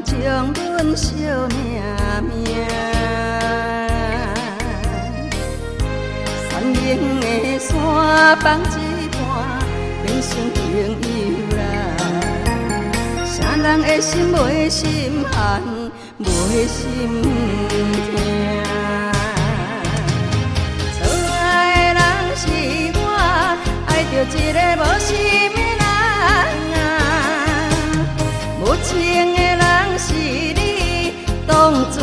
将阮惜命命。山明的山放一半，变成朋友啦。啥人的心袂心寒，袂心痛。错爱的人是我，爱着一个无心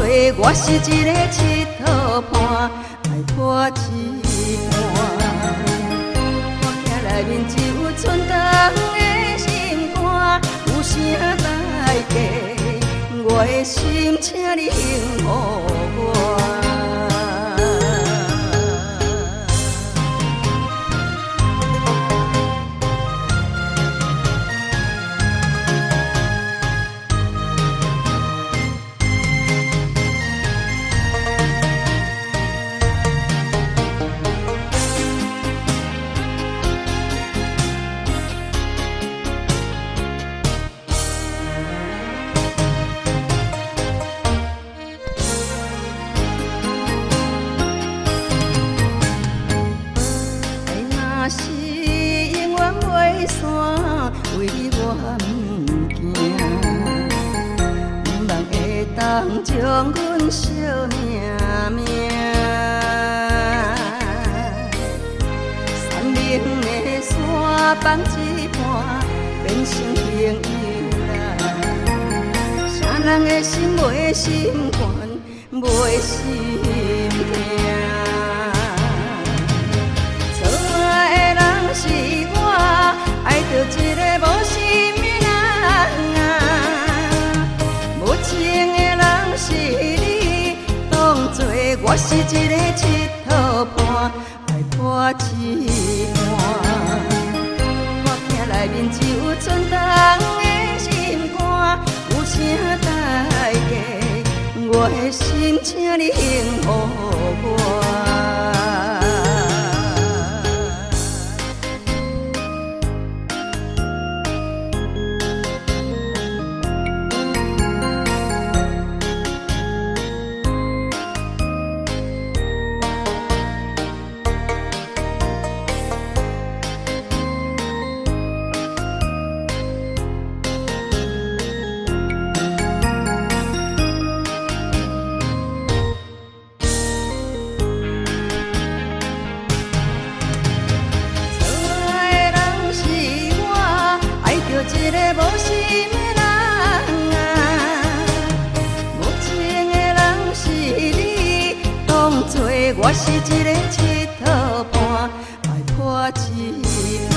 当作我是一个佚佗伴，爱破一半。我徛内面只有剩长的心肝，有啥代价？我的心，请你还予我。人将阮惜命命。山明的山放一半，变成朋友啦。啥人的心袂心烦，袂心痛。是一个佚佗伴，爱破一半。我听内面只有剩长的心肝，有啥代价？我的心，请你还予我。我是一个佚佗伴，爱破一